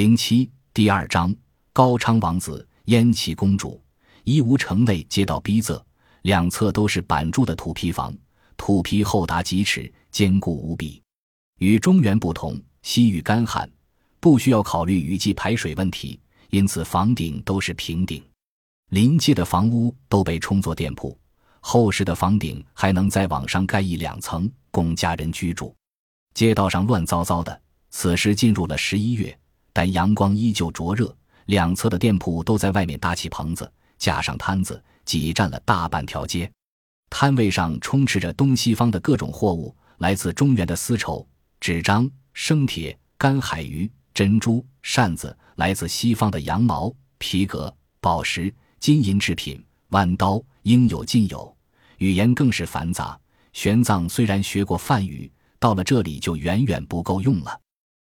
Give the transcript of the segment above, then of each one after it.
零七第二章，高昌王子、燕齐公主，一吴城内街道逼仄，两侧都是板筑的土坯房，土坯厚达几尺，坚固无比。与中原不同，西域干旱，不需要考虑雨季排水问题，因此房顶都是平顶。临街的房屋都被充作店铺，厚实的房顶还能再往上盖一两层，供家人居住。街道上乱糟糟的，此时进入了十一月。但阳光依旧灼热，两侧的店铺都在外面搭起棚子，架上摊子，挤占了大半条街。摊位上充斥着东西方的各种货物：来自中原的丝绸、纸张、生铁、干海鱼、珍珠、扇子；来自西方的羊毛、皮革、宝石、金银制品、弯刀，应有尽有。语言更是繁杂。玄奘虽然学过梵语，到了这里就远远不够用了。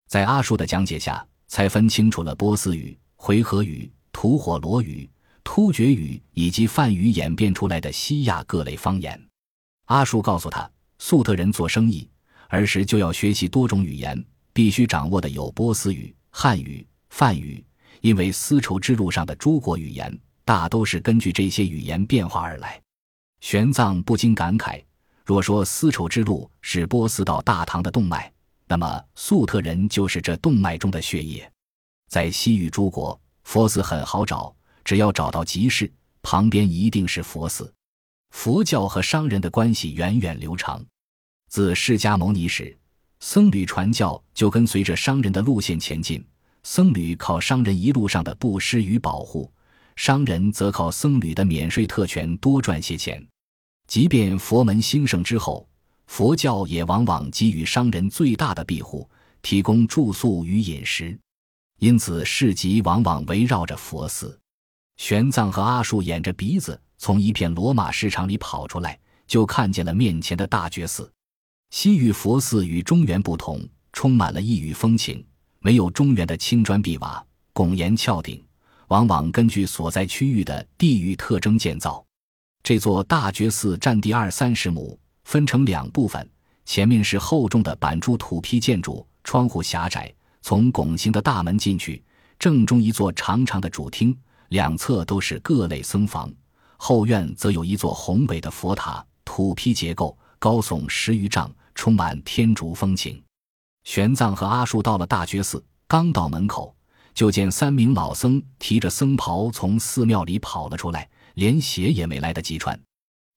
在阿术的讲解下。才分清楚了波斯语、回纥语、吐火罗语、突厥语以及梵语演变出来的西亚各类方言。阿术告诉他，粟特人做生意儿时就要学习多种语言，必须掌握的有波斯语、汉语、梵语，因为丝绸之路上的诸国语言大都是根据这些语言变化而来。玄奘不禁感慨：若说丝绸之路是波斯到大唐的动脉。那么，粟特人就是这动脉中的血液。在西域诸国，佛寺很好找，只要找到集市，旁边一定是佛寺。佛教和商人的关系源远流长，自释迦牟尼时，僧侣传教就跟随着商人的路线前进。僧侣靠商人一路上的布施与保护，商人则靠僧侣的免税特权多赚些钱。即便佛门兴盛之后。佛教也往往给予商人最大的庇护，提供住宿与饮食，因此市集往往围绕着佛寺。玄奘和阿术掩着鼻子从一片罗马市场里跑出来，就看见了面前的大觉寺。西域佛寺与中原不同，充满了异域风情，没有中原的青砖碧瓦、拱檐翘顶，往往根据所在区域的地域特征建造。这座大觉寺占地二三十亩。分成两部分，前面是厚重的板筑土坯建筑，窗户狭窄，从拱形的大门进去，正中一座长长的主厅，两侧都是各类僧房。后院则有一座宏伟的佛塔，土坯结构，高耸十余丈，充满天竺风情。玄奘和阿术到了大觉寺，刚到门口，就见三名老僧提着僧袍从寺庙里跑了出来，连鞋也没来得及穿。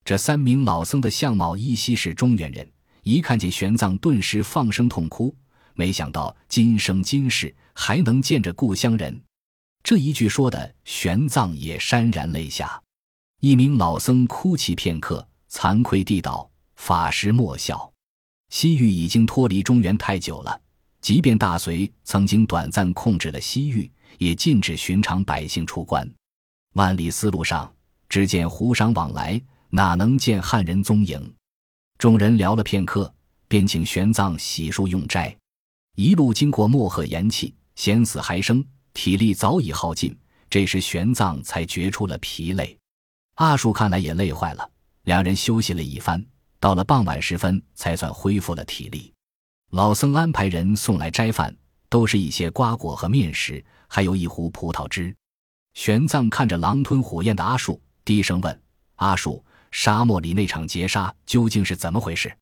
这三名老僧的相貌依稀是中原人，一看见玄奘，顿时放声痛哭。没想到今生今世还能见着故乡人，这一句说的，玄奘也潸然泪下。一名老僧哭泣片刻，惭愧地道：“法师莫笑，西域已经脱离中原太久了，即便大隋曾经短暂控制了西域，也禁止寻常百姓出关。万里丝路上，只见胡商往来。”哪能见汉人踪影？众人聊了片刻，便请玄奘洗漱用斋。一路经过漠河盐气，险死还生，体力早已耗尽。这时玄奘才觉出了疲累。阿树看来也累坏了，两人休息了一番，到了傍晚时分，才算恢复了体力。老僧安排人送来斋饭，都是一些瓜果和面食，还有一壶葡萄汁。玄奘看着狼吞虎咽的阿树，低声问：“阿树。”沙漠里那场劫杀究竟是怎么回事？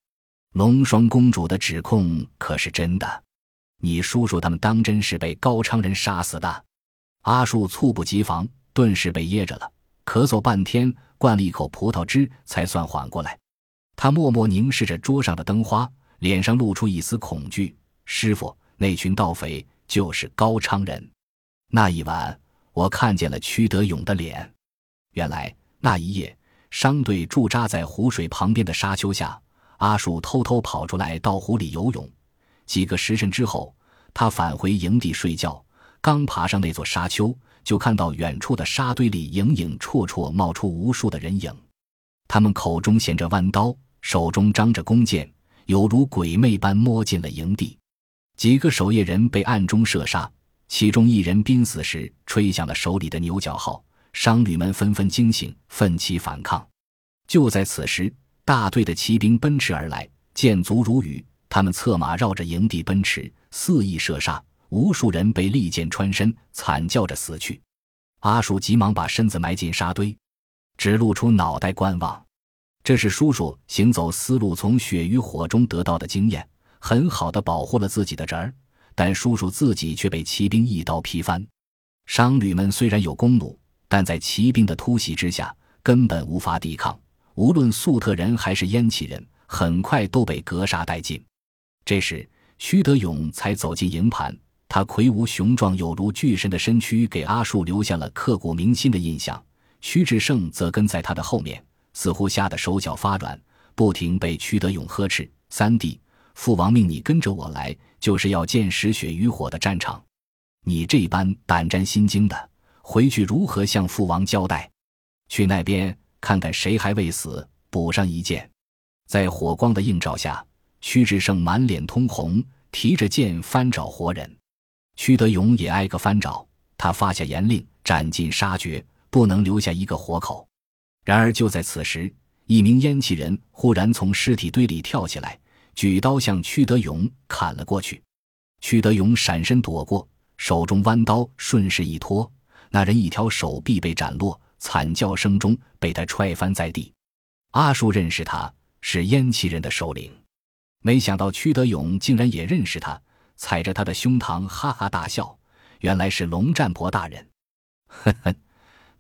龙双公主的指控可是真的？你叔叔他们当真是被高昌人杀死的？阿树猝不及防，顿时被噎着了，咳嗽半天，灌了一口葡萄汁，才算缓过来。他默默凝视着桌上的灯花，脸上露出一丝恐惧。师傅，那群盗匪就是高昌人。那一晚，我看见了屈德勇的脸。原来那一夜。商队驻扎在湖水旁边的沙丘下，阿树偷偷跑出来到湖里游泳。几个时辰之后，他返回营地睡觉。刚爬上那座沙丘，就看到远处的沙堆里影影绰绰冒出无数的人影，他们口中衔着弯刀，手中张着弓箭，犹如鬼魅般摸进了营地。几个守夜人被暗中射杀，其中一人濒死时吹响了手里的牛角号。商旅们纷纷惊醒，奋起反抗。就在此时，大队的骑兵奔驰而来，箭足如雨。他们策马绕着营地奔驰，肆意射杀，无数人被利箭穿身，惨叫着死去。阿树急忙把身子埋进沙堆，只露出脑袋观望。这是叔叔行走丝路从血与火中得到的经验，很好的保护了自己的侄儿。但叔叔自己却被骑兵一刀劈翻。商旅们虽然有弓弩，但在骑兵的突袭之下，根本无法抵抗。无论粟特人还是燕齐人，很快都被格杀殆尽。这时，屈德勇才走进营盘。他魁梧雄壮，有如巨神的身躯，给阿树留下了刻骨铭心的印象。屈志胜则跟在他的后面，似乎吓得手脚发软，不停被屈德勇呵斥：“三弟，父王命你跟着我来，就是要见识血与火的战场。你这般胆战心惊的，回去如何向父王交代？去那边看看谁还未死，补上一剑。”在火光的映照下，屈志胜满脸通红，提着剑翻找活人。屈德勇也挨个翻找，他发下严令，斩尽杀绝，不能留下一个活口。然而就在此时，一名烟气人忽然从尸体堆里跳起来，举刀向屈德勇砍了过去。屈德勇闪身躲过，手中弯刀顺势一拖，那人一条手臂被斩落，惨叫声中被他踹翻在地。阿树认识他是燕齐人的首领，没想到屈德勇竟然也认识他。踩着他的胸膛，哈哈大笑。原来是龙战婆大人，呵呵，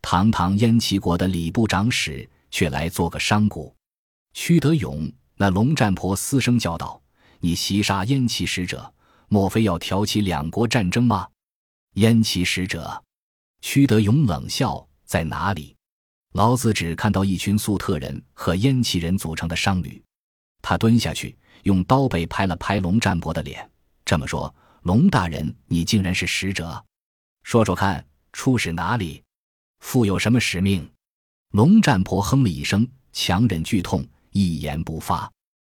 堂堂燕齐国的礼部长史，却来做个商贾。屈德勇，那龙战婆嘶声叫道：“你袭杀燕齐使者，莫非要挑起两国战争吗？”燕齐使者，屈德勇冷笑：“在哪里？老子只看到一群粟特人和燕齐人组成的商旅。”他蹲下去，用刀背拍了拍龙战婆的脸。这么说，龙大人，你竟然是使者？说说看，出使哪里？负有什么使命？龙战婆哼了一声，强忍剧痛，一言不发。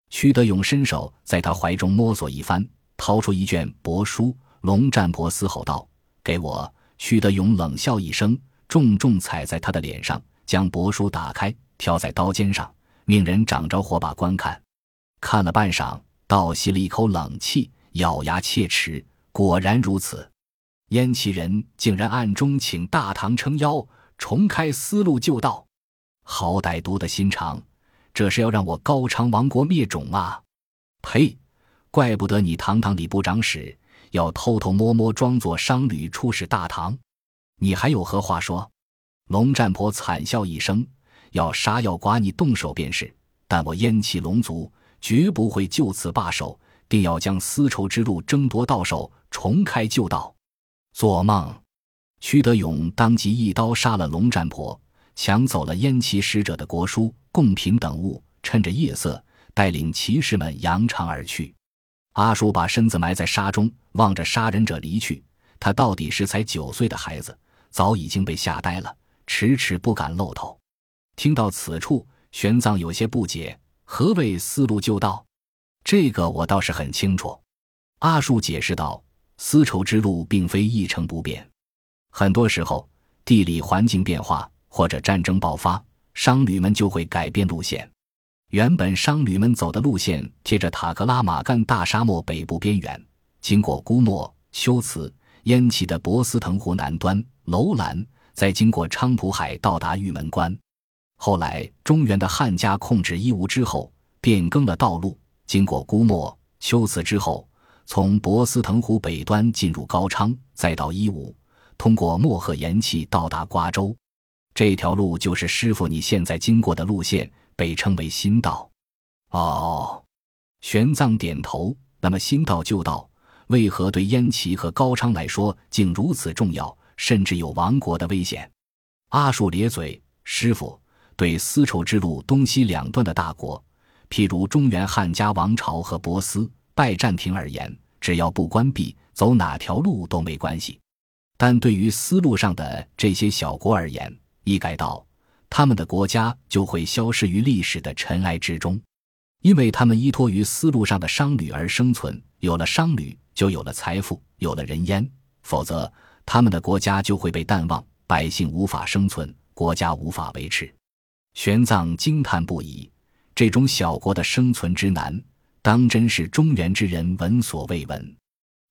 屈德勇伸手在他怀中摸索一番，掏出一卷帛书。龙战婆嘶吼道：“给我！”屈德勇冷笑一声，重重踩在他的脸上，将帛书打开，挑在刀尖上，命人掌着火把观看。看了半晌，倒吸了一口冷气。咬牙切齿，果然如此。燕齐人竟然暗中请大唐撑腰，重开丝路旧道，好歹毒的心肠！这是要让我高昌王国灭种啊！呸！怪不得你堂堂礼部长史要偷偷摸摸装作商旅出使大唐，你还有何话说？龙战婆惨笑一声：“要杀要剐，你动手便是。但我燕齐龙族绝不会就此罢手。”定要将丝绸之路争夺到手，重开旧道。做梦！屈德勇当即一刀杀了龙战婆，抢走了燕齐使者的国书、贡品等物，趁着夜色，带领骑士们扬长而去。阿叔把身子埋在沙中，望着杀人者离去。他到底是才九岁的孩子，早已经被吓呆了，迟迟不敢露头。听到此处，玄奘有些不解：何谓丝路旧道？这个我倒是很清楚，阿树解释道：“丝绸之路并非一成不变，很多时候地理环境变化或者战争爆发，商旅们就会改变路线。原本商旅们走的路线贴着塔克拉玛干大沙漠北部边缘，经过姑墨、修辞、烟起的博斯腾湖南端、楼兰，再经过昌蒲海到达玉门关。后来中原的汉家控制伊吾之后，变更了道路。”经过姑墨、修辞之后，从博斯腾湖北端进入高昌，再到伊吾，通过漠河盐气到达瓜州。这条路就是师傅你现在经过的路线，被称为新道。哦，玄奘点头。那么新道旧道为何对燕齐和高昌来说竟如此重要，甚至有亡国的危险？阿术咧嘴，师傅对丝绸之路东西两端的大国。譬如中原汉家王朝和波斯拜占庭而言，只要不关闭，走哪条路都没关系。但对于丝路上的这些小国而言，一改道，他们的国家就会消失于历史的尘埃之中，因为他们依托于丝路上的商旅而生存。有了商旅，就有了财富，有了人烟，否则他们的国家就会被淡忘，百姓无法生存，国家无法维持。玄奘惊叹不已。这种小国的生存之难，当真是中原之人闻所未闻。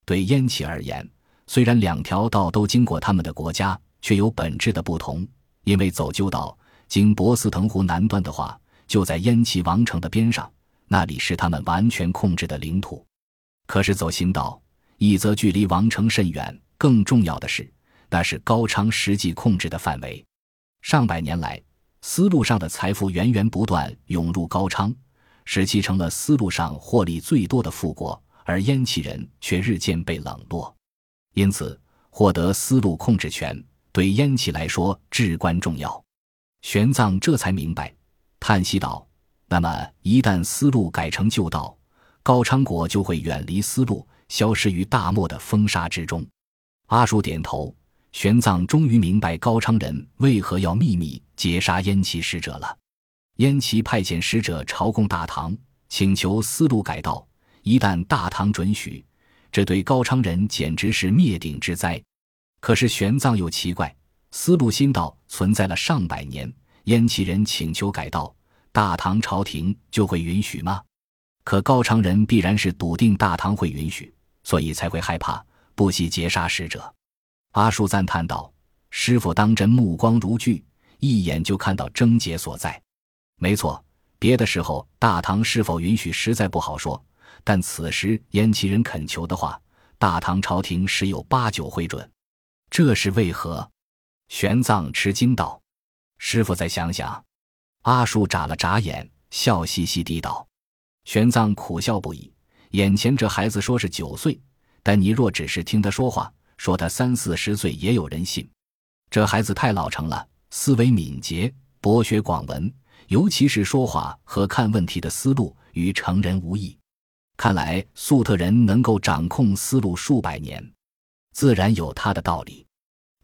对燕齐而言，虽然两条道都经过他们的国家，却有本质的不同。因为走旧道经博斯腾湖南端的话，就在燕齐王城的边上，那里是他们完全控制的领土。可是走新道，一则距离王城甚远，更重要的是，那是高昌实际控制的范围。上百年来，丝路上的财富源源不断涌入高昌，使其成了丝路上获利最多的富国。而燕齐人却日渐被冷落，因此获得丝路控制权对燕齐来说至关重要。玄奘这才明白，叹息道：“那么一旦丝路改成旧道，高昌国就会远离丝路，消失于大漠的风沙之中。”阿术点头，玄奘终于明白高昌人为何要秘密截杀燕齐使者了。燕齐派遣使者朝贡大唐，请求丝路改道。一旦大唐准许，这对高昌人简直是灭顶之灾。可是玄奘又奇怪，丝路新道存在了上百年，燕齐人请求改道，大唐朝廷就会允许吗？可高昌人必然是笃定大唐会允许，所以才会害怕，不惜截杀使者。阿术赞叹道：“师傅当真目光如炬，一眼就看到症结所在。没错，别的时候大唐是否允许，实在不好说。”但此时燕齐人恳求的话，大唐朝廷十有八九会准。这是为何？玄奘吃惊道：“师傅再想想。”阿术眨了眨眼，笑嘻嘻地道：“玄奘苦笑不已。眼前这孩子说是九岁，但你若只是听他说话，说他三四十岁，也有人信。这孩子太老成了，思维敏捷，博学广文，尤其是说话和看问题的思路，与成人无异。”看来粟特人能够掌控思路数百年，自然有他的道理。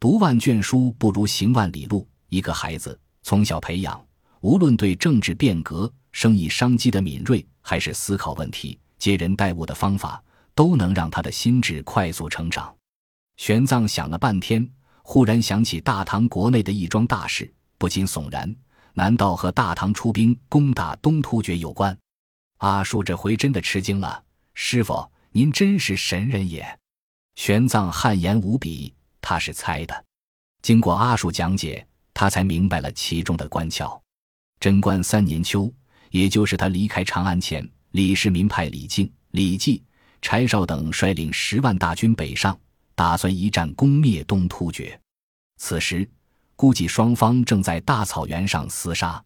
读万卷书不如行万里路。一个孩子从小培养，无论对政治变革、生意商机的敏锐，还是思考问题、接人待物的方法，都能让他的心智快速成长。玄奘想了半天，忽然想起大唐国内的一桩大事，不禁悚然：难道和大唐出兵攻打东突厥有关？阿术这回真的吃惊了，师傅，您真是神人也！玄奘汗颜无比，他是猜的。经过阿术讲解，他才明白了其中的关窍。贞观三年秋，也就是他离开长安前，李世民派李靖、李绩、柴绍等率领十万大军北上，打算一战攻灭东突厥。此时，估计双方正在大草原上厮杀。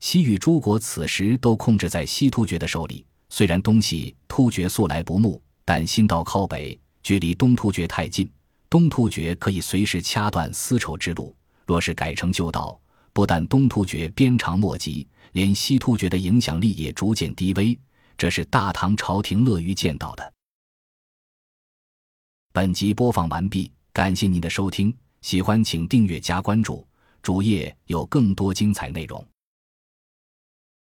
西域诸国此时都控制在西突厥的手里。虽然东西突厥素来不睦，但新道靠北，距离东突厥太近，东突厥可以随时掐断丝绸之路。若是改成旧道，不但东突厥鞭长莫及，连西突厥的影响力也逐渐低微。这是大唐朝廷乐于见到的。本集播放完毕，感谢您的收听，喜欢请订阅加关注，主页有更多精彩内容。